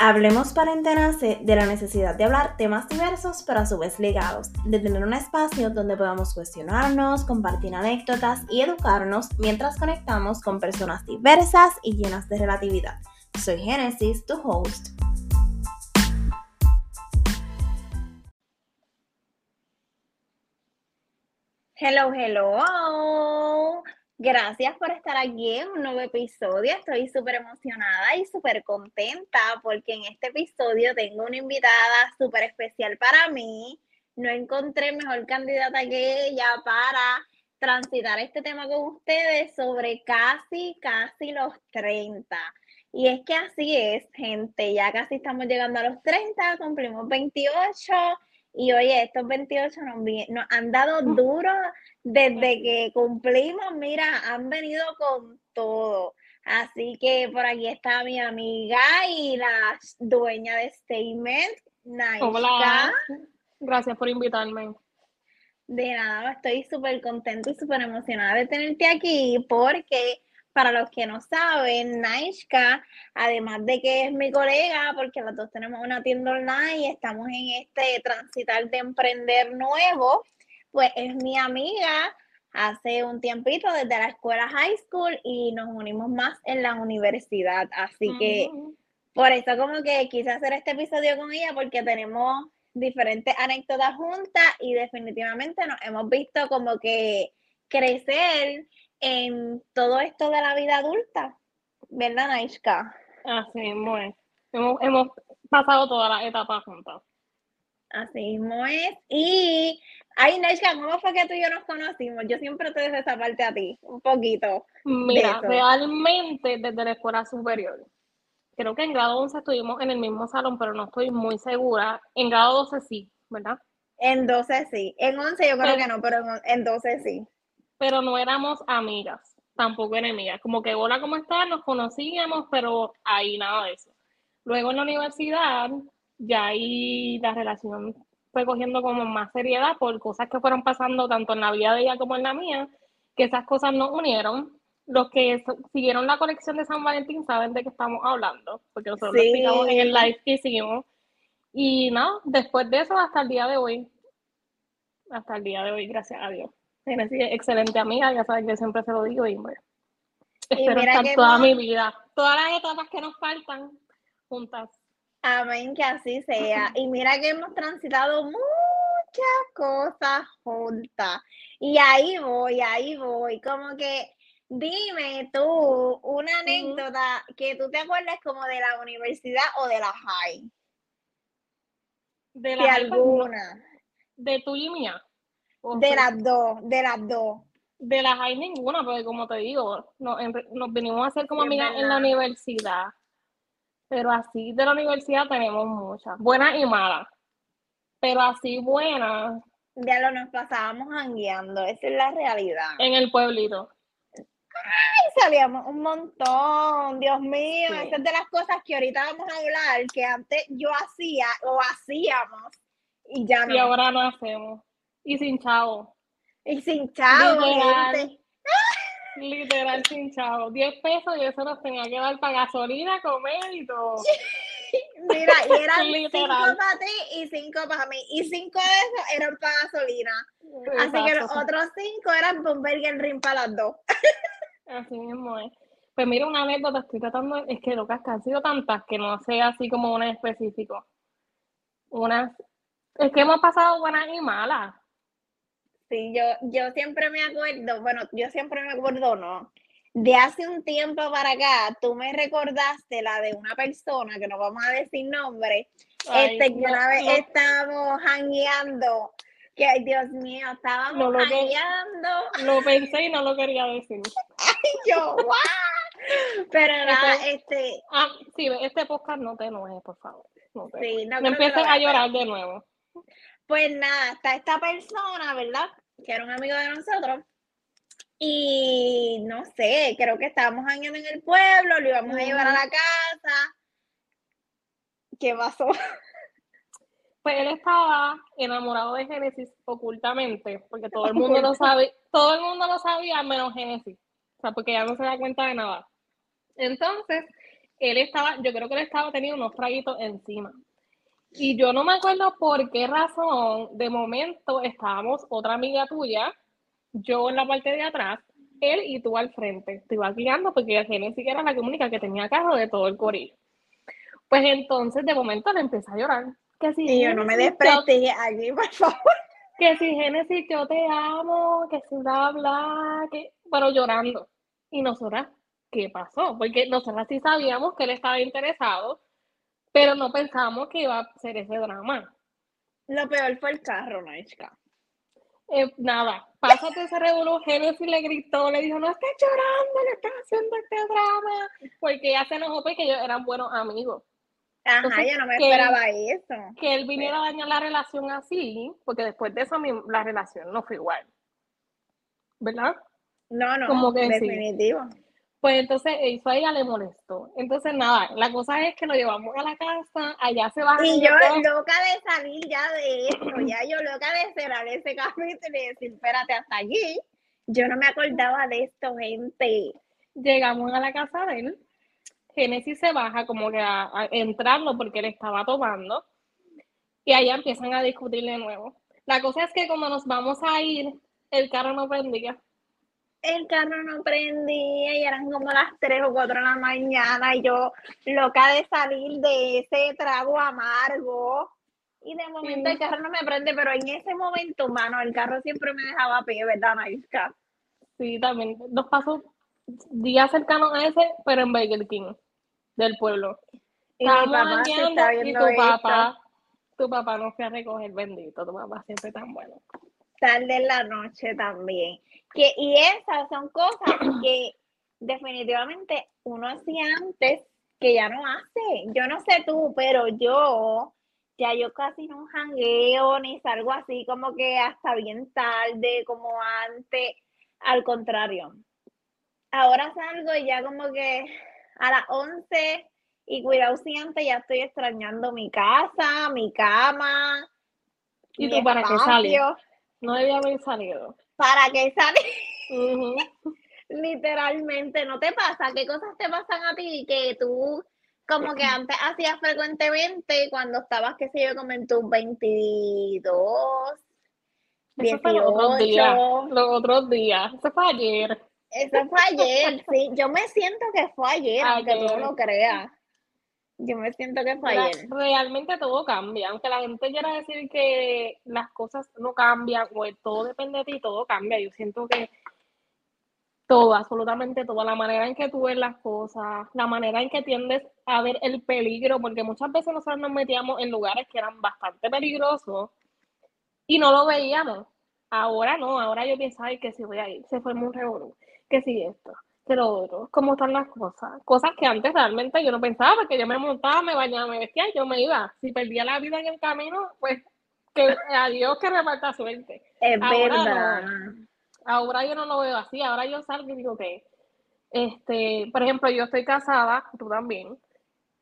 Hablemos para enterarse de la necesidad de hablar temas diversos pero a su vez ligados, de tener un espacio donde podamos cuestionarnos, compartir anécdotas y educarnos mientras conectamos con personas diversas y llenas de relatividad. Soy Genesis, tu host. Hello, hello. Gracias por estar aquí en un nuevo episodio. Estoy súper emocionada y súper contenta porque en este episodio tengo una invitada súper especial para mí. No encontré mejor candidata que ella para transitar este tema con ustedes sobre casi, casi los 30. Y es que así es, gente, ya casi estamos llegando a los 30, cumplimos 28 y oye, estos 28 nos, nos han dado mm. duro desde que cumplimos, mira, han venido con todo. Así que por aquí está mi amiga y la dueña de Statement, Naisha. Hola, gracias por invitarme. De nada, estoy súper contenta y súper emocionada de tenerte aquí porque para los que no saben, Naishka, además de que es mi colega, porque los dos tenemos una tienda online y estamos en este transitar de emprender nuevo, pues es mi amiga hace un tiempito desde la escuela high school y nos unimos más en la universidad. Así que por eso como que quise hacer este episodio con ella porque tenemos diferentes anécdotas juntas y definitivamente nos hemos visto como que crecer en todo esto de la vida adulta, ¿verdad, Naishka? Así es. Hemos, hemos pasado todas las etapas juntas. Así mismo es. Y, ay, Naishka, ¿cómo fue que tú y yo nos conocimos? Yo siempre te dejo esa parte a ti, un poquito. Mira, realmente desde la escuela superior. Creo que en grado 11 estuvimos en el mismo salón, pero no estoy muy segura. En grado 12 sí, ¿verdad? En 12 sí. En 11 yo creo que no, pero en 12 sí pero no éramos amigas, tampoco enemigas. Como que hola, ¿cómo estás? Nos conocíamos, pero ahí nada de eso. Luego en la universidad, ya ahí la relación fue cogiendo como más seriedad por cosas que fueron pasando tanto en la vida de ella como en la mía, que esas cosas nos unieron. Los que siguieron la colección de San Valentín saben de qué estamos hablando, porque nosotros lo explicamos en el live que hicimos. Y nada, después de eso hasta el día de hoy, hasta el día de hoy, gracias a Dios excelente amiga, ya sabes que siempre se lo digo y bueno, espero estar toda mi vida, todas las etapas que nos faltan juntas. Amén, que así sea. Y mira que hemos transitado muchas cosas juntas. Y ahí voy, ahí voy. Como que dime tú una anécdota que tú te acuerdes como de la universidad o de la high. De la alguna. De tu y mía. De las dos, de las dos. De las hay ninguna, porque como te digo, nos, nos venimos a hacer como amigas en la universidad. Pero así de la universidad tenemos muchas, buenas y malas. Pero así buenas. Ya lo nos pasábamos jangueando, esa es la realidad. En el pueblito. Ay, sabíamos un montón, Dios mío, esa es de las cosas que ahorita vamos a hablar, que antes yo hacía o hacíamos y ya no. Y ahora no hacemos. Y sin chavo. Y sin chavo. Literal, literal sin chavo. 10 pesos y eso nos tenía que dar para gasolina, comer y todo. Mira, y eran 5 para ti y 5 para mí. Y 5 de esos eran para gasolina. Así que los otros 5 eran para un burger ring para las dos. Así mismo es. Pues mira, una anécdota, estoy tratando, es que lo que han sido tantas que no sé así como una específico. Unas, es que hemos pasado buenas y malas. Sí, yo, yo siempre me acuerdo, bueno, yo siempre me acuerdo, no. De hace un tiempo para acá, tú me recordaste la de una persona, que no vamos a decir nombre, este, que una vez estábamos jangueando, que ay Dios mío, estábamos no lo lo pensé y no lo quería decir. ay, yo, ¡guau! Pero nada, este. Ah, sí, este podcast no te enojes, por favor. No, te sí, no, empieces a llorar de nuevo. Pues nada, está esta persona, ¿verdad? Que era un amigo de nosotros. Y no sé, creo que estábamos añando en el pueblo, lo íbamos a llevar a la casa. ¿Qué pasó? Pues él estaba enamorado de Génesis ocultamente, porque todo el mundo lo sabe, todo el mundo lo sabía menos Génesis. O sea, porque ya no se da cuenta de nada. Entonces, él estaba, yo creo que él estaba teniendo unos traguitos encima. Y yo no me acuerdo por qué razón, de momento estábamos otra amiga tuya, yo en la parte de atrás, él y tú al frente. Te iba guiando porque ni siquiera la comunica que tenía carro de todo el corillo. Pues entonces de momento le empecé a llorar. Que si y yo no me desprestigie allí, por favor. Que si Génesis, yo te amo, que si bla, bla, que... pero llorando. Y nosotras, ¿qué pasó? Porque nosotras sí sabíamos que él estaba interesado, pero no pensamos que iba a ser ese drama. Lo peor fue el carro, Naishka. Eh, nada, pásate ese revolú, Génesis le gritó, le dijo, no estés llorando, le estás haciendo este drama, porque ya se enojó porque ellos eran buenos amigos. Ajá, yo no me esperaba eso. Que él viniera a dañar la relación así, porque después de eso la relación no fue igual. ¿Verdad? No, no, Como que definitivo. Pues entonces eso a ella le molestó. Entonces nada, la cosa es que lo llevamos a la casa, allá se va. Y yo loca de salir ya de esto, ya yo loca de cerrar ese capítulo y decir, espérate, hasta allí. Yo no me acordaba de esto, gente. Llegamos a la casa de él, Génesis se baja como que a, a entrarlo porque él estaba tomando y allá empiezan a discutir de nuevo. La cosa es que cuando nos vamos a ir, el carro no prendía el carro no prendía y eran como las 3 o 4 de la mañana y yo loca de salir de ese trago amargo. Y de momento el carro no me prende, pero en ese momento, mano, el carro siempre me dejaba a pie, ¿verdad, Naisca? Sí, también. Nos pasó días cercanos a ese, pero en Burger King, del pueblo. Y mi papá y tu papá, tu papá no fue a recoger, bendito, tu papá siempre tan bueno tarde en la noche también. Que, y esas son cosas que definitivamente uno hacía antes que ya no hace. Yo no sé tú, pero yo ya yo casi no jangueo ni salgo así como que hasta bien tarde como antes. Al contrario. Ahora salgo y ya como que a las 11 y cuidado si antes ya estoy extrañando mi casa, mi cama. ¿Y tú para qué sales? No debía haber salido. ¿Para qué salir? Literalmente, ¿no te pasa? ¿Qué cosas te pasan a ti que tú como que antes hacías frecuentemente cuando estabas, qué sé yo, como en tus 22, Eso fue los otros días. Los otros días. Eso fue ayer. Eso fue ayer, sí. Yo me siento que fue ayer, aunque tú no lo creas. Yo me siento que fue ayer. Realmente todo cambia, aunque la gente quiera decir que las cosas no cambian o todo depende de ti, todo cambia. Yo siento que todo, absolutamente todo, la manera en que tú ves las cosas, la manera en que tiendes a ver el peligro, porque muchas veces nosotros nos metíamos en lugares que eran bastante peligrosos y no lo veíamos. Ahora no, ahora yo pienso, ay, que si voy a ir, se fue muy revolú, que si esto, pero otro, cómo están las cosas. Cosas que antes realmente yo no pensaba, porque yo me montaba, me bañaba, me vestía y yo me iba. Si perdía la vida en el camino, pues que adiós que reparta suerte. Es verdad. ahora yo no lo veo así, ahora yo salgo y digo que, este, por ejemplo, yo estoy casada, tú también,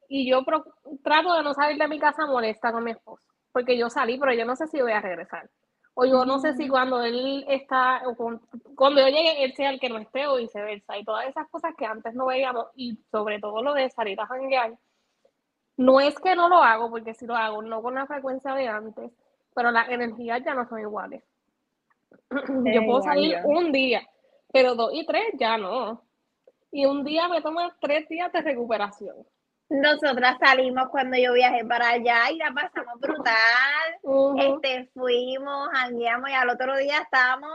y yo trato de no salir de mi casa molesta con mi esposo, porque yo salí, pero yo no sé si voy a regresar. O yo no sé si cuando él está, o cuando yo llegue, él sea el que no esté o viceversa. Y todas esas cosas que antes no veíamos, y sobre todo lo de salir a janguear, no es que no lo hago, porque si lo hago, no con la frecuencia de antes, pero las energías ya no son iguales. yo puedo salir un día, pero dos y tres ya no. Y un día me toma tres días de recuperación. Nosotras salimos cuando yo viajé para allá y la pasamos brutal. Este, fuimos, jangueamos y al otro día estábamos,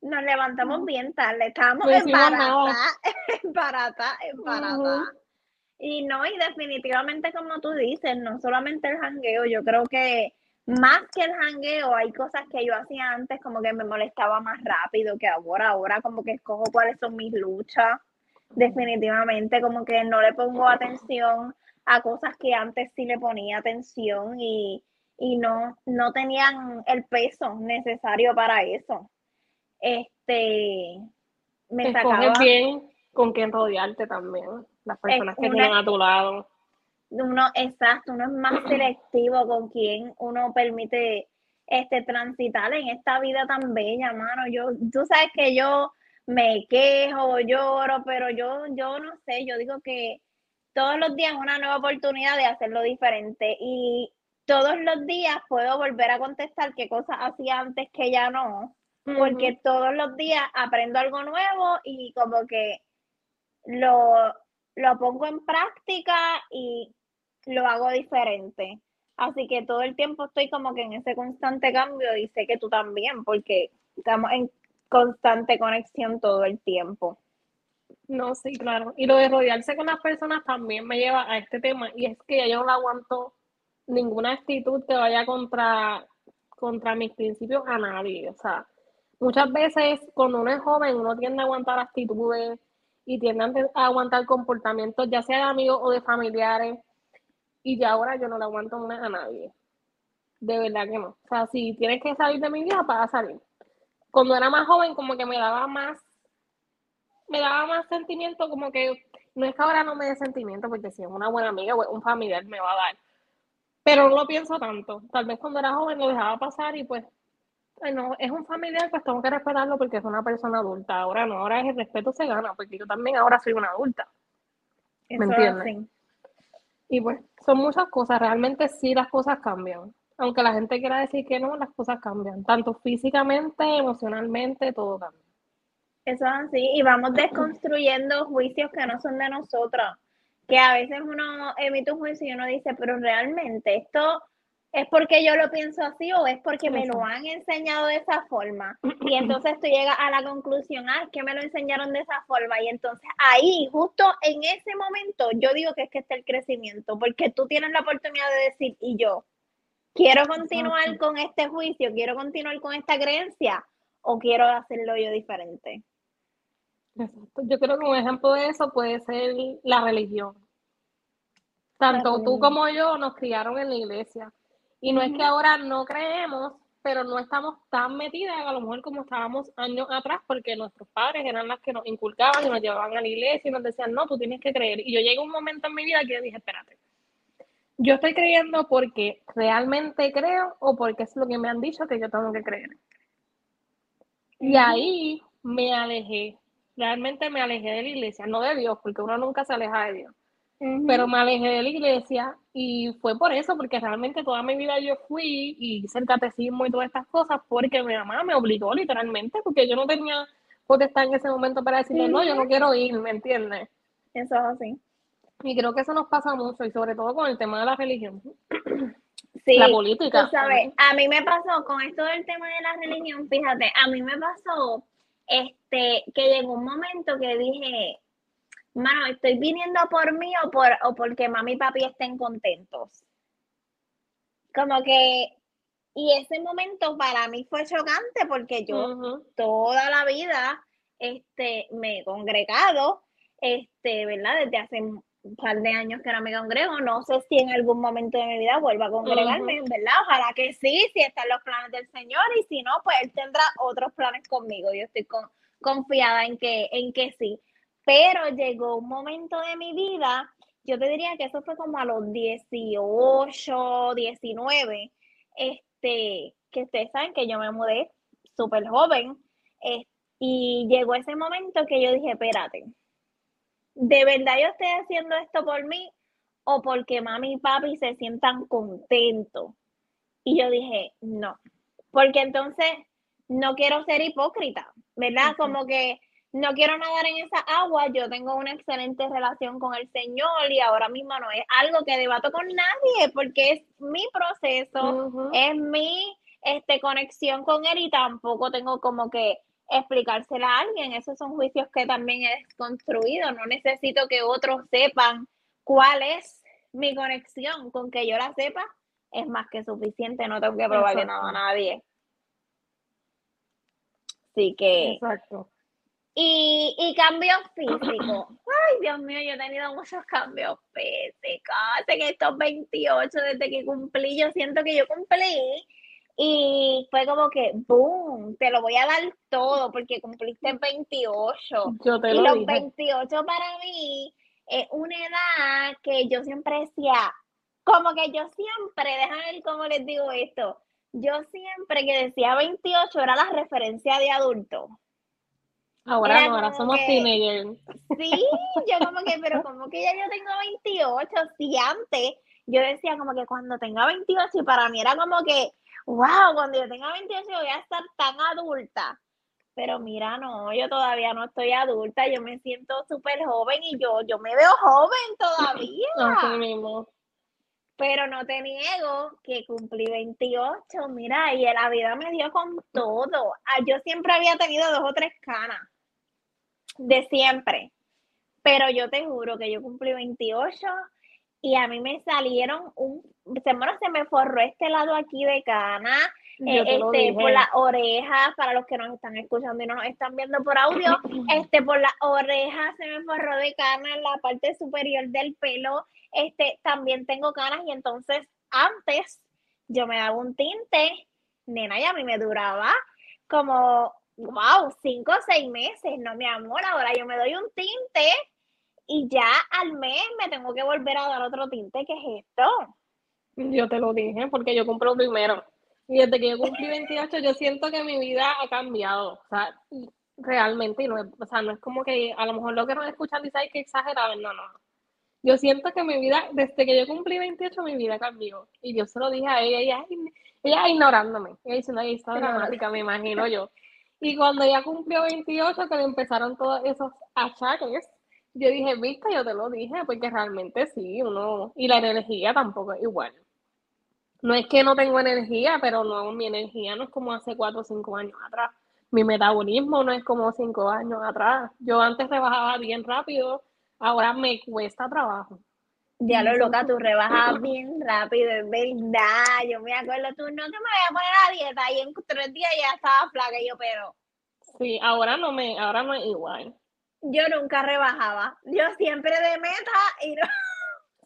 nos levantamos bien tarde, estábamos en barata, en barata. Y no, y definitivamente como tú dices, no solamente el jangueo, yo creo que más que el jangueo, hay cosas que yo hacía antes como que me molestaba más rápido que ahora, ahora como que escojo cuáles son mis luchas definitivamente como que no le pongo atención a cosas que antes sí le ponía atención y, no, no tenían el peso necesario para eso. Este, me sacaba, bien con quién rodearte también, las personas que tienen a tu lado. Uno, exacto, uno es más selectivo con quien uno permite este transitar en esta vida tan bella, mano. Yo, tú sabes que yo me quejo, lloro, pero yo, yo no sé, yo digo que todos los días una nueva oportunidad de hacerlo diferente y todos los días puedo volver a contestar qué cosas hacía antes que ya no, porque todos los días aprendo algo nuevo y como que lo, lo pongo en práctica y lo hago diferente. Así que todo el tiempo estoy como que en ese constante cambio y sé que tú también, porque estamos en constante conexión todo el tiempo. No, sí, claro. Y lo de rodearse con las personas también me lleva a este tema y es que yo no aguanto ninguna actitud que vaya contra, contra mis principios a nadie. O sea, muchas veces cuando uno es joven uno tiende a aguantar actitudes y tiende a aguantar comportamientos ya sea de amigos o de familiares y ya ahora yo no le aguanto a nadie. De verdad que no. O sea, si tienes que salir de mi vida, para salir. Cuando era más joven, como que me daba más, me daba más sentimiento, como que no es que ahora no me dé sentimiento, porque si es una buena amiga o un familiar me va a dar. Pero no lo pienso tanto. Tal vez cuando era joven lo dejaba pasar y pues, bueno, es un familiar, pues tengo que respetarlo porque es una persona adulta. Ahora no, ahora el respeto se gana, porque yo también ahora soy una adulta. ¿Me entiendes? Y pues son muchas cosas, realmente sí las cosas cambian. Aunque la gente quiera decir que no, las cosas cambian, tanto físicamente, emocionalmente, todo cambia. Eso es así, y vamos desconstruyendo juicios que no son de nosotros, que a veces uno emite un juicio y uno dice, pero realmente esto ¿Es porque yo lo pienso así o es porque me lo han enseñado de esa forma? Y entonces tú llegas a la conclusión, ah, es que me lo enseñaron de esa forma. Y entonces ahí, justo en ese momento, yo digo que es que está el crecimiento, porque tú tienes la oportunidad de decir, y yo, quiero continuar con este juicio, quiero continuar con esta creencia o quiero hacerlo yo diferente. Exacto. Yo creo que un ejemplo de eso puede ser la religión. Tanto tú como yo nos criaron en la iglesia y no es que ahora no creemos, pero no estamos tan metidas a lo mejor como estábamos años atrás, porque nuestros padres eran las que nos inculcaban y nos llevaban a la iglesia y nos decían, no, tú tienes que creer. Y yo llegué a un momento en mi vida que dije, espérate, yo estoy creyendo porque realmente creo o porque es lo que me han dicho que yo tengo que creer. Y ahí me alejé, realmente me alejé de la iglesia, no de Dios, porque uno nunca se aleja de Dios pero me alejé de la iglesia y fue por eso, porque realmente toda mi vida yo fui y hice el catecismo y todas estas cosas porque mi mamá me obligó literalmente, porque yo no tenía potestad en ese momento para decirle, no, yo no quiero ir, ¿me entiendes? Eso es así. Y creo que eso nos pasa mucho, y sobre todo con el tema de la religión. Sí, la política. Tú sabes, a mí me pasó con esto del tema de la religión, fíjate, a mí me pasó este que llegó un momento que dije, mano, estoy viniendo por mí o, por, o porque mami y papi estén contentos. Como que, y ese momento para mí fue chocante porque yo toda la vida este, me he congregado, este, ¿verdad? Desde hace un par de años que no me congrego, no sé si en algún momento de mi vida vuelva a congregarme, ¿verdad? Ojalá que sí, si están los planes del Señor y si no, pues Él tendrá otros planes conmigo. Yo estoy confiada en que, en que sí. Pero llegó un momento de mi vida, yo te diría que eso fue como a los 18, 19, este, que ustedes saben que yo me mudé súper joven, y llegó ese momento que yo dije, espérate, ¿de verdad yo estoy haciendo esto por mí o porque mami y papi se sientan contentos? Y yo dije, no, porque entonces no quiero ser hipócrita, ¿verdad? Como que no quiero nadar en esa agua, yo tengo una excelente relación con el Señor y ahora mismo no es algo que debato con nadie porque es mi proceso, es mi este, conexión con Él y tampoco tengo como que explicársela a alguien. Esos son juicios que también he construido. No necesito que otros sepan cuál es mi conexión. Con que yo la sepa es más que suficiente. No tengo que probarle nada a nadie. Así que. Exacto. Y, y cambios físicos. Ay, Dios mío, yo he tenido muchos cambios físicos. En estos 28, desde que cumplí, yo siento que yo cumplí. Y fue como que, boom, te lo voy a dar todo porque cumpliste 28. Yo te y los 28 para mí es una edad que yo siempre decía, como que yo siempre, déjame ver cómo les digo esto, yo siempre que decía 28 era la referencia de adulto. Ahora no, ahora somos teenagers. Sí, yo como que, pero como que ya yo tengo 28, si antes yo decía como que cuando tenga 28 y para mí era como que, wow, cuando yo tenga 28 voy a estar tan adulta. Pero mira, no, yo todavía no estoy adulta, yo me siento súper joven y yo, yo me veo joven todavía. Así mismo. Pero no te niego que cumplí 28, mira, y la vida me dio con todo. Ah, yo siempre había tenido dos o tres canas, de siempre. Pero yo te juro que yo cumplí 28 y a mí me salieron un, se, se me forró este lado aquí de cana, eh, este, por las orejas, para los que nos están escuchando y no nos están viendo por audio, este, por las orejas se me forró de cana en la parte superior del pelo, este, también tengo canas y entonces antes yo me daba un tinte, nena, y a mí me duraba como, wow, cinco o seis meses, no mi amor, ahora yo me doy un tinte y ya al mes me tengo que volver a dar otro tinte, ¿qué es esto? Yo te lo dije porque yo compré primero. Y desde que yo cumplí 28, yo siento que mi vida ha cambiado. O sea, realmente, no es, o sea, no es como que a lo mejor lo que nos escuchan dice, que exagerado. No, no. Yo siento que mi vida, desde que yo cumplí 28, mi vida cambió. Y yo se lo dije a ella, ella, ella ignorándome. Ella diciendo, ahí está dramática, me imagino yo. Y cuando ella cumplió 28, que le empezaron todos esos achaques, yo dije, viste, yo te lo dije, porque realmente sí, uno, y la energía tampoco es igual. No es que no tengo energía, pero no, mi energía no es como hace cuatro o cinco años atrás. Mi metabolismo no es como cinco años atrás. Yo antes rebajaba bien rápido, ahora me cuesta trabajo. Ya lo loca, tú rebajas bien rápido, es verdad. Yo me acuerdo, tú no te me voy a poner a dieta y en tres días ya estaba flaca y yo, pero. Sí, ahora no me, ahora no es igual. Yo nunca rebajaba. Yo siempre de meta y no.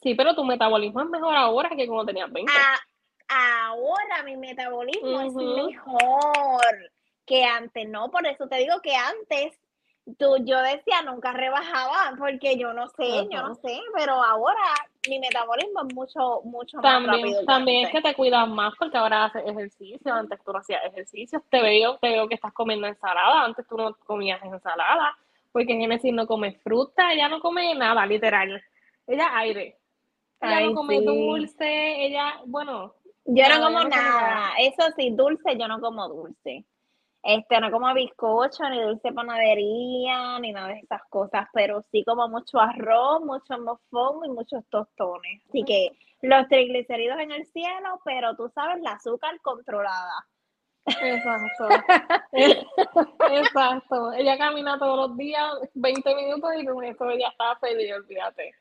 Sí, pero tu metabolismo es mejor ahora que cuando tenías 20. Ah, ahora mi metabolismo es mejor que antes, ¿no? Por eso te digo que antes tú, yo decía nunca rebajaba, porque yo no sé, yo no sé, pero ahora mi metabolismo es mucho, mucho más rápido. También es que te cuidas más porque ahora haces ejercicio, antes tú no hacías ejercicio, te veo, te veo que estás comiendo ensalada, antes tú no comías ensalada, porque Genesis no come fruta, ella no come nada, literal, ella aire. Ella no come dulce, ella, bueno, yo no, como nada. Eso sí, dulce, yo no como dulce. Este, no como bizcocho, ni dulce panadería, ni nada de esas cosas, pero sí como mucho arroz, mucho mofón y muchos tostones. Así que los triglicéridos en el cielo, pero tú sabes, la azúcar controlada. Exacto. Exacto. Ella camina todos los días 20 minutos y con eso ya está feliz, olvídate.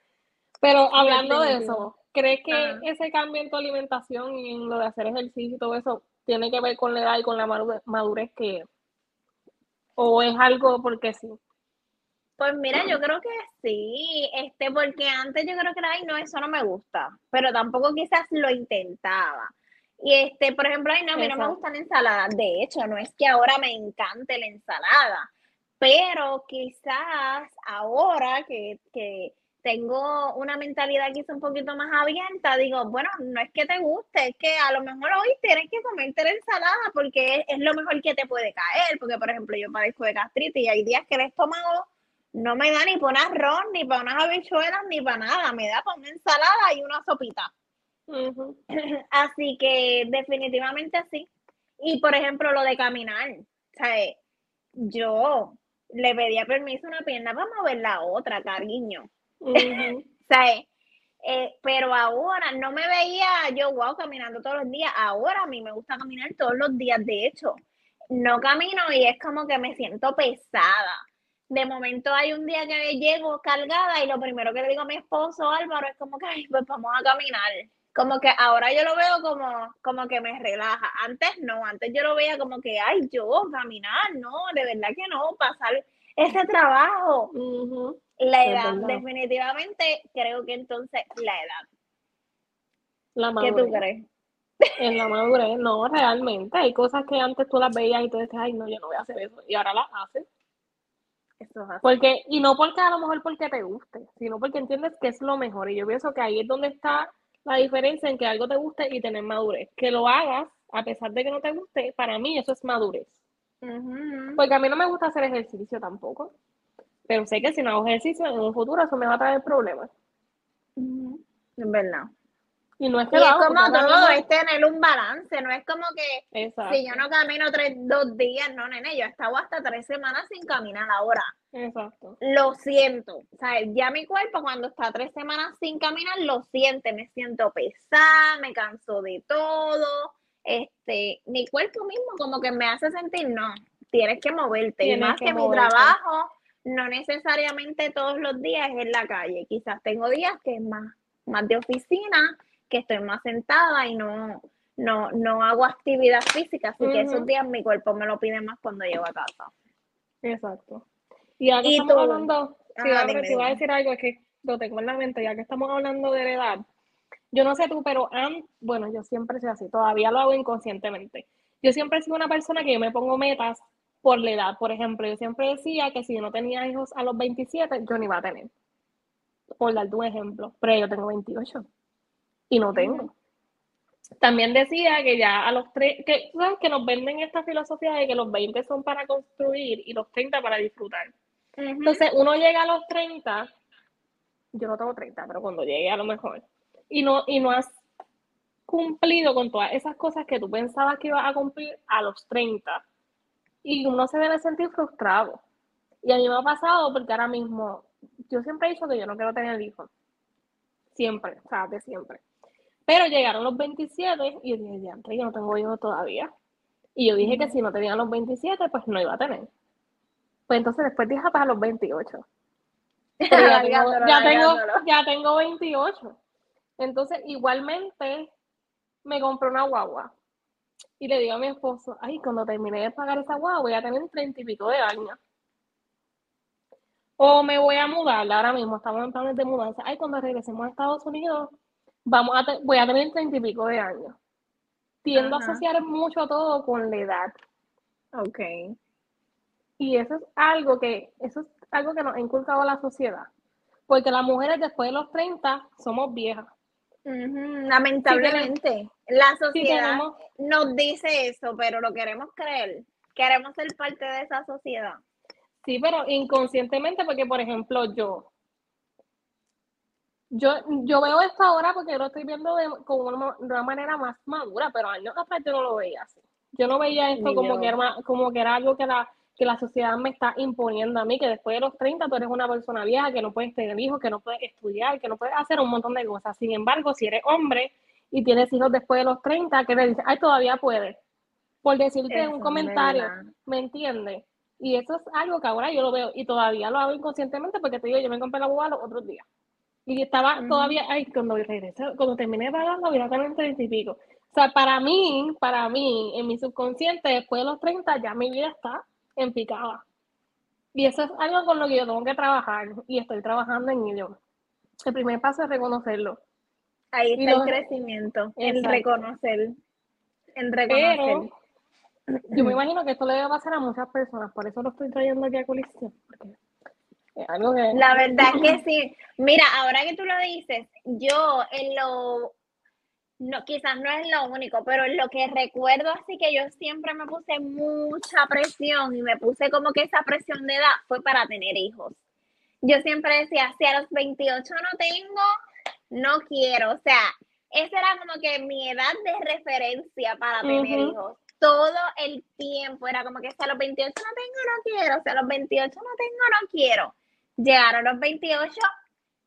Pero hablando de eso, ¿crees que ese cambio en tu alimentación y en lo de hacer ejercicio y todo eso tiene que ver con la edad y con la madurez que... ¿O es algo porque sí? Pues mira, yo creo que sí, este, porque antes yo creo que era, ay, no, eso no me gusta, pero tampoco quizás lo intentaba. Y este, por ejemplo, ay, no, a mí no me gusta la ensalada. De hecho, no es que ahora me encante la ensalada, pero quizás ahora que, que tengo una mentalidad quizá un poquito más abierta, digo, bueno, no es que te guste, es que a lo mejor hoy tienes que comerte la ensalada porque es, lo mejor que te puede caer, porque por ejemplo yo padezco de gastritis y hay días que el estómago no me da ni para un arroz, ni para unas habichuelas, ni para nada, me da para una ensalada y una sopita. Así que definitivamente sí. Y por ejemplo lo de caminar, ¿sabes? Yo le pedía permiso a una pierna para mover la otra, cariño. Eh, pero ahora no me veía yo, wow, caminando todos los días. Ahora a mí me gusta caminar todos los días, de hecho. No camino y es como que me siento pesada. De momento hay un día que llego cargada y lo primero que le digo a mi esposo Álvaro es como que, ay, pues vamos a caminar. Como que ahora yo lo veo como, como que me relaja. Antes no, antes yo lo veía como que, ay, yo caminar, no, de verdad que no, pasar ese trabajo. La edad, definitivamente creo que entonces la edad. La madurez. ¿Qué tú crees? En la madurez, no, realmente. Hay cosas que antes tú las veías y tú decías, ay, no, yo no voy a hacer eso. Y ahora las haces. Eso es así. Porque, y no porque a lo mejor porque te guste, sino porque entiendes que es lo mejor. Y yo pienso que ahí es donde está la diferencia en que algo te guste y tener madurez. Que lo hagas, a pesar de que no te guste, para mí eso es madurez. Porque a mí no me gusta hacer ejercicio tampoco. Pero sé que si no hago ejercicio en un futuro eso me va a traer problemas. Es verdad. Y no es que y es como todo, es tener un balance, no es como que Exacto. si yo no camino tres, dos días, no, nene, yo he estado hasta tres semanas sin caminar ahora. Exacto. Lo siento, o sea, ya mi cuerpo cuando está tres semanas sin caminar lo siente, me siento pesada, me canso de todo, este, mi cuerpo mismo como que me hace sentir, no, tienes que moverte, y más que que, mi trabajo no necesariamente todos los días es en la calle, quizás tengo días que es más, más de oficina, que estoy más sentada y no, no, no hago actividad física, así que esos días mi cuerpo me lo pide más cuando llego a casa. Exacto. Y que ¿Y estamos tú? hablando, si Ajá, iba a- dime, decir algo, es que lo tengo en la mente, ya que estamos hablando de la edad. Yo no sé tú, pero an- bueno, yo siempre soy así, todavía lo hago inconscientemente. Yo siempre he sido una persona que yo me pongo metas por la edad. Por ejemplo, yo siempre decía que si yo no tenía hijos a los 27, yo no iba a tener. Por darte un ejemplo, pero yo tengo 28 y no tengo. También decía que ya a los tres, que, ¿sabes? que nos venden esta filosofía de que los 20 son para construir y los 30 para disfrutar. Entonces uno llega a los 30, yo no tengo 30, pero cuando llegue a lo mejor, y no, y no has cumplido con todas esas cosas que tú pensabas que ibas a cumplir a los 30, y uno se debe sentir frustrado. Y a mí me ha pasado porque ahora mismo, yo siempre he dicho que yo no quiero tener hijos. Siempre, o sea, de siempre. Pero llegaron los 27 y yo dije, diantre, yo no tengo hijos todavía. Y yo dije que si no tenía los 27, pues no iba a tener. Pues entonces después dije, pues a los 28. Pero ya, tengo, ya, tengo, ya tengo 28. Entonces, igualmente, me compré una guagua. Y le digo a mi esposo, ay, cuando termine de pagar esa guagua, voy a tener treinta y pico de años. O me voy a mudar, ahora mismo estamos en planes de mudanza. Ay, cuando regresemos a Estados Unidos, vamos a voy a tener treinta y pico de años. Tiendo Ajá. a asociar mucho todo con la edad. Ok. Y eso es algo que, eso es algo que nos ha inculcado la sociedad. Porque las mujeres después de los 30 somos viejas. Lamentablemente, la Si sociedad tenemos, nos dice eso, pero lo queremos creer. Queremos ser parte de esa sociedad. sí, pero inconscientemente, porque por ejemplo, yo, yo, yo veo esto ahora porque lo estoy viendo de, con una, de una manera más madura, pero años atrás yo no lo veía así. Yo no veía esto como yo. que, era, como que era algo que la, que la sociedad me está imponiendo a mí, que después de los 30 tú eres una persona vieja, que no puedes tener hijos, que no puedes estudiar, que no puedes hacer un montón de cosas. Sin embargo, si eres hombre y tienes hijos después de los 30, que le dices, ay, todavía puedes. Por decirte Eso un comentario, verdad. ¿me entiendes? Y eso es algo que ahora yo lo veo y todavía lo hago inconscientemente porque te digo, yo me compré la boba los otros días. Y estaba todavía, ay, cuando regrese, cuando terminé de pagarlo, voy a tener treinta y pico. O sea, para mí, para mí, en mi subconsciente, después de los 30, ya mi vida está en picada. Y eso es algo con lo que yo tengo que trabajar y estoy trabajando en ello. El primer paso es reconocerlo. Ahí está el crecimiento, el reconocer. El Pero reconocer. yo me imagino que esto le debe pasar a muchas personas, por eso lo estoy trayendo aquí a colisión. Algo que... La verdad es que sí. Mira, ahora que tú lo dices, yo en lo, no, quizás no es lo único, pero lo que recuerdo así que yo siempre me puse mucha presión y me puse como que esa presión de edad fue para tener hijos. Yo siempre decía, si a los 28 no tengo, no quiero. O sea, esa era como que mi edad de referencia para tener hijos. Todo el tiempo era como que si a los 28 no tengo, no quiero. Si a los 28 no tengo, no quiero. Llegaron los 28,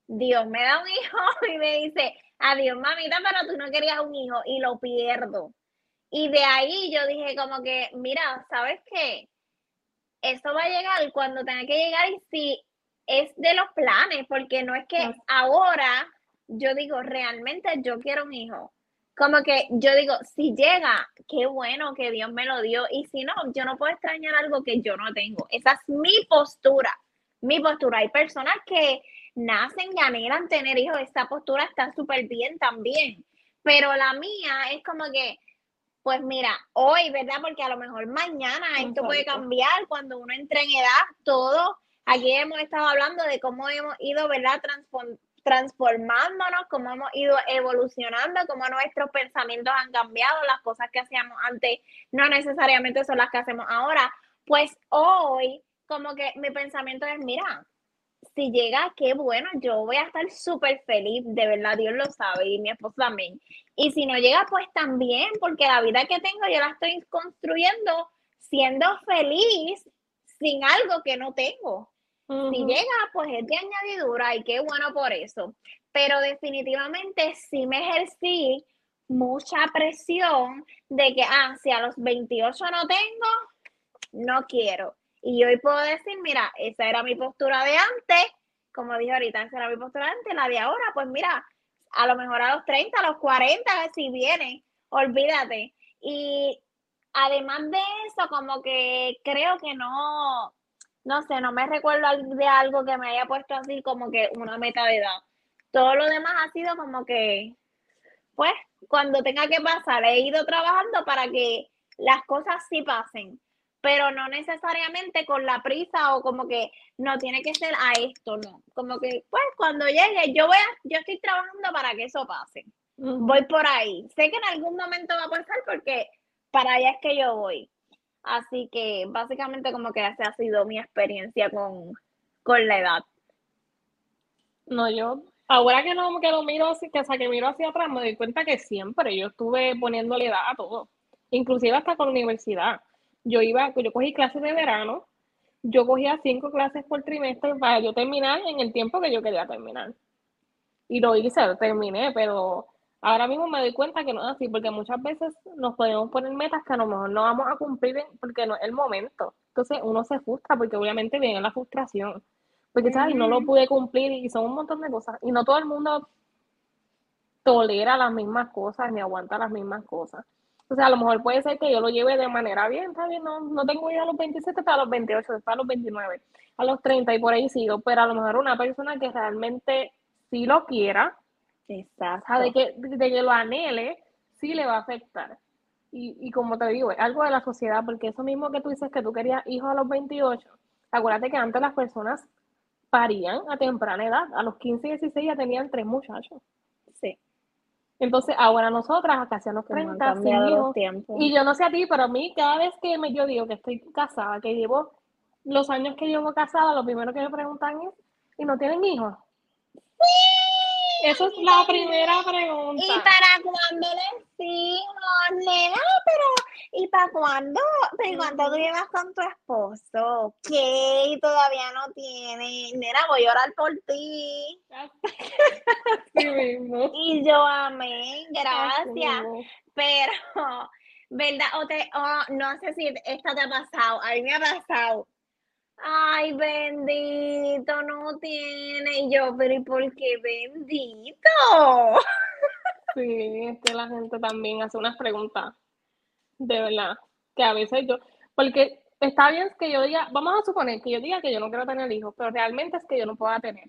Dios me da un hijo y me dice, adiós mamita, pero tú no querías un hijo y lo pierdo. Y de ahí yo dije como que, mira, ¿sabes qué? Eso va a llegar cuando tenga que llegar y si es de los planes, porque no es que ahora yo digo, realmente yo quiero un hijo. Como que yo digo, si llega, qué bueno que Dios me lo dio. Y si no, yo no puedo extrañar algo que yo no tengo. Esa es mi postura. Mi postura. Hay personas que nacen y anhelan tener hijos. Esa postura está súper bien también. Pero la mía es como que, pues mira, hoy, ¿verdad? Porque a lo mejor mañana esto puede cambiar cuando uno entre en edad, todo. Aquí hemos estado hablando de cómo hemos ido, ¿verdad? Transform- transformándonos, cómo hemos ido evolucionando, cómo nuestros pensamientos han cambiado, las cosas que hacíamos antes no necesariamente son las que hacemos ahora. Pues hoy, como que mi pensamiento es, mira, si llega, qué bueno, yo voy a estar súper feliz, de verdad, Dios lo sabe, y mi esposo también. Y si no llega, pues también, porque la vida que tengo yo la estoy construyendo siendo feliz sin algo que no tengo. Si llega, pues es de añadidura y qué bueno por eso. Pero definitivamente sí me ejercí mucha presión de que, ah, si a los 28 no tengo, no quiero. Y hoy puedo decir, mira, esa era mi postura de antes, como dije ahorita, esa era mi postura de antes, la de ahora, pues mira, a lo mejor a los 30, a los 40, si viene, olvídate. Y además de eso, como que creo que no, no sé, no me recuerdo de algo que me haya puesto así como que una meta de edad. Todo lo demás ha sido como que, pues, cuando tenga que pasar, he ido trabajando para que las cosas sí pasen, pero no necesariamente con la prisa o como que no tiene que ser a esto, no. Como que, pues, cuando llegue, yo voy a, yo estoy trabajando para que eso pase. Voy por ahí. Sé que en algún momento va a pasar porque para allá es que yo voy. Así que básicamente como que esa ha sido mi experiencia con, la edad. No, yo, ahora que no que lo miro, que, o que miro hacia atrás, me doy cuenta que siempre yo estuve poniéndole edad a todo, inclusive hasta con la universidad. Yo iba, yo cogí clases de verano, yo cogía cinco clases por trimestre para yo terminar en el tiempo que yo quería terminar. Y lo hice, terminé, pero Ahora mismo me doy cuenta que no es así, porque muchas veces nos podemos poner metas que a lo mejor no vamos a cumplir porque no es el momento. Entonces uno se frustra porque obviamente viene la frustración. Porque, ¿sabes? No lo pude cumplir y son un montón de cosas. Y no todo el mundo tolera las mismas cosas ni aguanta las mismas cosas. Entonces, a lo mejor puede ser que yo lo lleve de manera bien, está bien, no, no tengo idea a los 27, para los 28, para a los 29, a los 30 y por ahí sigo, pero a lo mejor una persona que realmente sí lo quiera, Exacto. De que, de que lo anhele, sí le va a afectar. Y, y como te digo, es algo de la sociedad, porque eso mismo que tú dices que tú querías hijos a los 28, acuérdate que antes las personas parían a temprana edad, a los 15 y 16 ya tenían tres muchachos. Sí. Entonces, ahora nosotras, casi a los 30, y yo no sé a ti, pero a mí, cada vez que me, yo digo que estoy casada, que llevo los años que llevo casada, lo primero que me preguntan es, ¿y no tienen hijos? Sí. Esa es la primera pregunta. ¿Y para cuándo les hijos, nena? Pero, ¿y para cuándo? ¿Pero cuánto tú llevas con tu esposo? ¿Qué? Todavía no tiene. Nena, voy a orar por ti. Sí mismo. Y yo amén, gracias. Pero, ¿verdad? O te, no sé si esta te ha pasado, a mí me ha pasado Ay, bendito, no tiene. Y yo, pero ¿y por qué bendito? Sí, es que la gente también hace unas preguntas, de verdad, que a veces yo, porque está bien que yo diga, vamos a suponer que yo diga que yo no quiero tener hijos, pero realmente es que yo no pueda tener.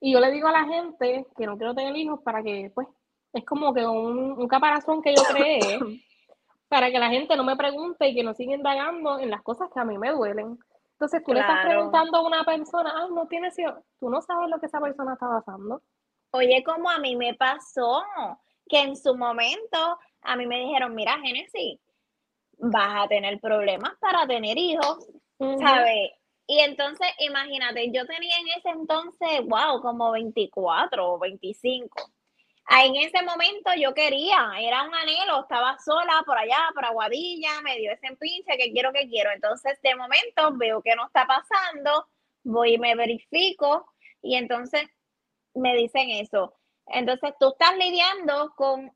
Y yo le digo a la gente que no quiero tener hijos para que, pues, es como que un, un caparazón que yo creé para que la gente no me pregunte y que no siga indagando en las cosas que a mí me duelen. Entonces tú le estás preguntando a una persona, ah, no tienes hijos, tú no sabes lo que esa persona está pasando. Oye, como a mí me pasó, que en su momento a mí me dijeron, mira, Genesis, vas a tener problemas para tener hijos, ¿sabes? Y entonces, imagínate, yo tenía en ese entonces, wow, como 24 o 25 en ese momento yo quería, era un anhelo, estaba sola por allá, por Aguadilla, me dio ese pinche que quiero, que quiero. Entonces, de momento veo que no está pasando, voy y me verifico y entonces me dicen eso. Entonces, tú estás lidiando con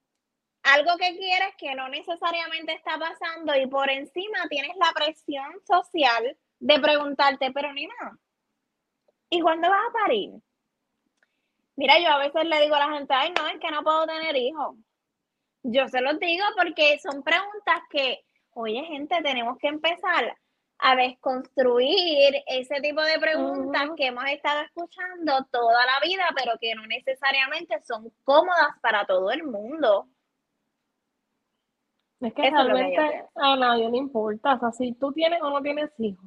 algo que quieres que no necesariamente está pasando y por encima tienes la presión social de preguntarte, pero ni nada. ¿y cuándo vas a parir? Mira, yo a veces le digo a la gente, ay, no, es que no puedo tener hijos. Yo se los digo porque son preguntas que, oye, gente, tenemos que empezar a desconstruir ese tipo de preguntas que hemos estado escuchando toda la vida, pero que no necesariamente son cómodas para todo el mundo. Es que realmente a nadie le importa, o sea, si tú tienes o no tienes hijos,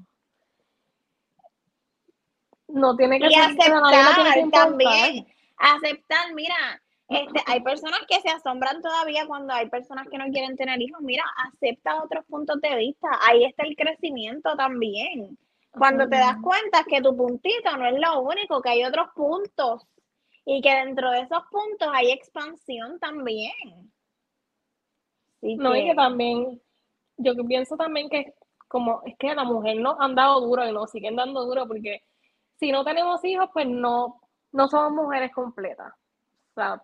no tiene que y ser aceptar también aceptar, mira, Este, hay personas que se asombran todavía cuando hay personas que no quieren tener hijos. Mira, acepta otros puntos de vista. Ahí está el crecimiento también. Cuando te das cuenta que tu puntito no es lo único, que hay otros puntos y que dentro de esos puntos hay expansión también. no, y que también, yo pienso también que como es que a la mujer nos han dado duro y nos siguen dando duro porque si no tenemos hijos, pues no, no somos mujeres completas. O sea,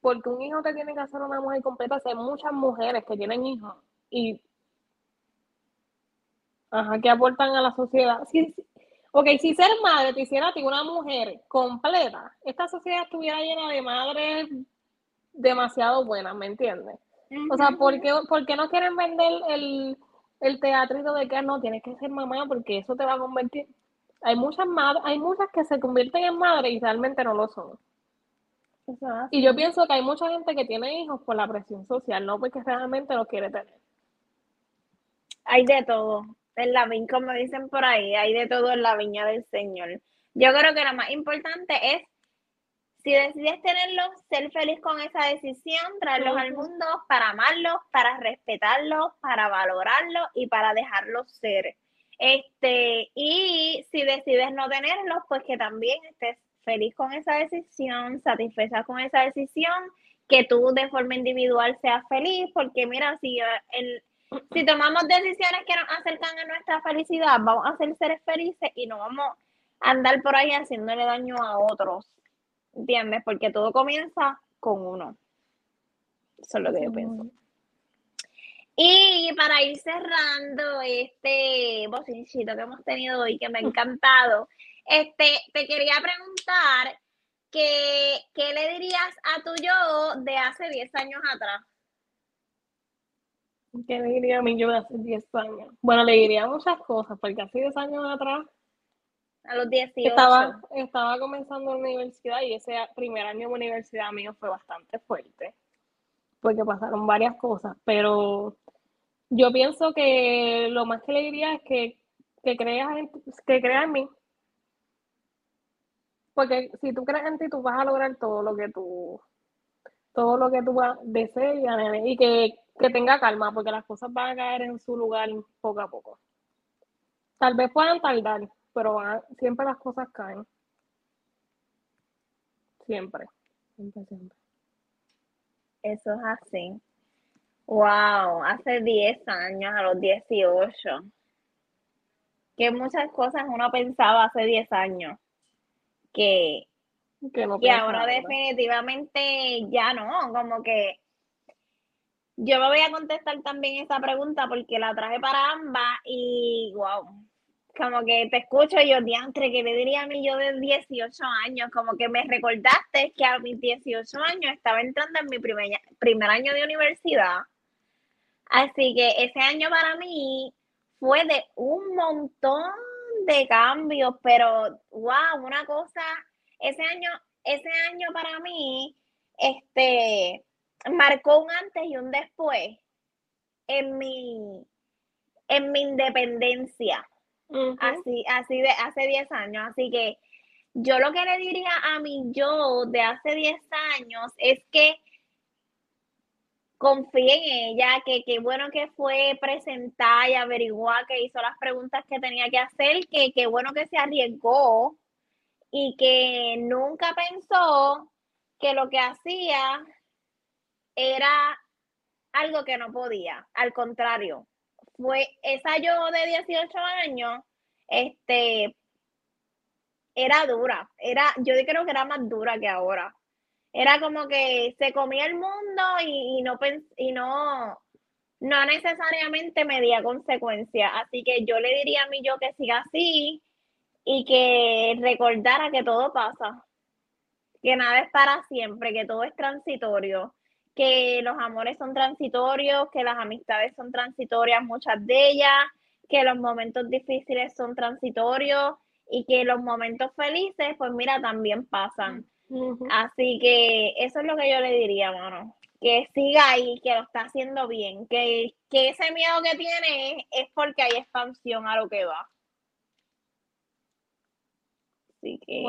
porque un hijo te tiene que hacer una mujer completa, hay muchas mujeres que tienen hijos y ajá, que aportan a la sociedad. Si, ok, si ser madre te hiciera a ti una mujer completa, esta sociedad estuviera llena de madres demasiado buenas, ¿me entiendes? O sea, ¿por qué, no quieren vender el, el teatrito de que no tienes que ser mamá porque eso te va a convertir? Hay muchas madres, hay muchas que se convierten en madres y realmente no lo son. Y yo pienso que hay mucha gente que tiene hijos por la presión social, no porque realmente lo quiere tener. Hay de todo. En la viña, como dicen por ahí, hay de todo en la viña del Señor. Yo creo que lo más importante es, si decides tenerlos, ser feliz con esa decisión, traerlos al mundo para amarlos, para respetarlos, para valorarlos y para dejarlos ser. Este, y si decides no tenerlos, pues que también estés feliz con esa decisión, satisfecha con esa decisión, que tú de forma individual seas feliz, porque mira, si, el, si tomamos decisiones que nos acercan a nuestra felicidad, vamos a ser seres felices y no vamos a andar por ahí haciéndole daño a otros, ¿entiendes? Porque todo comienza con uno. Eso es lo que yo pienso. Y para ir cerrando este bocinchito que hemos tenido hoy, que me ha encantado, este, te quería preguntar que, ¿qué le dirías a tu yo de hace 10 años atrás? ¿Qué le diría a mi yo de hace 10 años? Bueno, le diría muchas cosas, porque hace 10 años atrás a los 18. Estaba, estaba comenzando la universidad y ese primer año de universidad mío fue bastante fuerte, porque pasaron varias cosas, pero yo pienso que lo más que le diría es que, que creas en, que creas mí, porque si tú crees en ti, tú vas a lograr todo lo que tú, todo lo que tú desees y que, que tenga calma, porque las cosas van a caer en su lugar poco a poco. Tal vez puedan tardar, pero siempre las cosas caen. Siempre, siempre, siempre. Eso es así. Wow, hace 10 años, a los 18. Que muchas cosas uno pensaba hace 10 años que, que, ahora definitivamente ya no, como que yo me voy a contestar también esa pregunta porque la traje para ambas y wow, como que te escucho yo, diantre, que le diría a mí yo de 18 años, como que me recordaste que a mis 18 años estaba entrando en mi primer, primer año de universidad. Así que ese año para mí fue de un montón de cambios, pero wow, una cosa, ese año, ese año para mí, este, marcó un antes y un después en mi, en mi independencia. Así, así de hace 10 años. Así que yo lo que le diría a mi yo de hace 10 años es que confíe en ella, que qué bueno que fue presentar y averiguar, que hizo las preguntas que tenía que hacer, que qué bueno que se arriesgó y que nunca pensó que lo que hacía era algo que no podía. Al contrario, fue esa yo de 18 años, este, era dura, era, yo creo que era más dura que ahora era como que se comía el mundo y, no, y no, no necesariamente medía consecuencias. Así que yo le diría a mí yo que siga así y que recordara que todo pasa, que nada es para siempre, que todo es transitorio, que los amores son transitorios, que las amistades son transitorias, muchas de ellas, que los momentos difíciles son transitorios y que los momentos felices, pues mira, también pasan. Así que eso es lo que yo le diría, mano. Que siga ahí, que lo está haciendo bien, que, ese miedo que tiene es porque hay expansión a lo que va. Así que.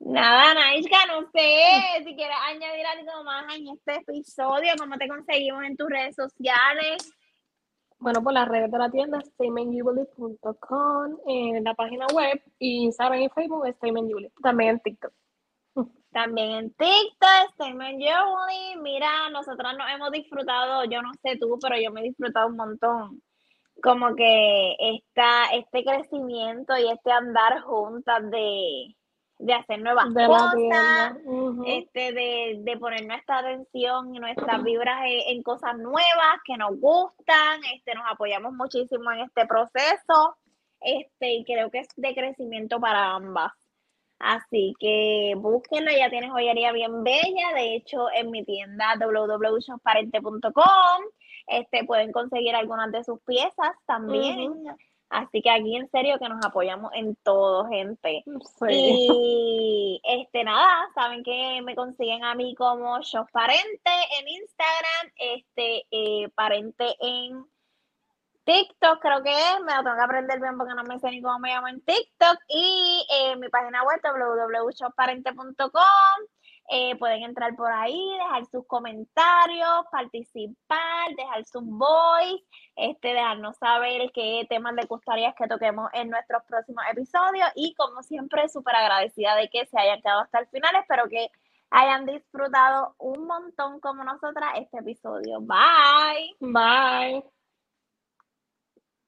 Nada, Naishka, no sé si quieres añadir algo más en este episodio, cómo te conseguimos en tus redes sociales. Bueno, por las redes de la tienda, statementjubilee.com, en la página web, y Instagram y Facebook, Statement también en TikTok. También en TikTok, Statement Jubilee. Mira, nosotras nos hemos disfrutado, yo no sé tú, pero yo me he disfrutado un montón. Como que esta, este crecimiento y este andar juntas de, de hacer nuevas cosas, este, de, de, poner nuestra atención y nuestras vibras en, cosas nuevas que nos gustan, este, nos apoyamos muchísimo en este proceso, este, y creo que es de crecimiento para ambas. Así que búsquenlo, ya tienes joyería bien bella, de hecho en mi tienda www.shopparente.com este, pueden conseguir algunas de sus piezas también. Así que aquí en serio que nos apoyamos en todo, gente. Y este nada, saben que me consiguen a mí como Shop Parente en Instagram, este eh, Parente en TikTok, creo que es, me lo tengo que aprender bien porque no me sé ni cómo me llamo en TikTok. Y eh, mi página web www.shopparente.com eh, pueden entrar por ahí, dejar sus comentarios, participar, dejar sus voice, este, dejarnos saber qué temas les gustaría que toquemos en nuestros próximos episodios. Y como siempre, súper agradecida de que se hayan quedado hasta el final. Espero que hayan disfrutado un montón como nosotras este episodio. Bye. Bye.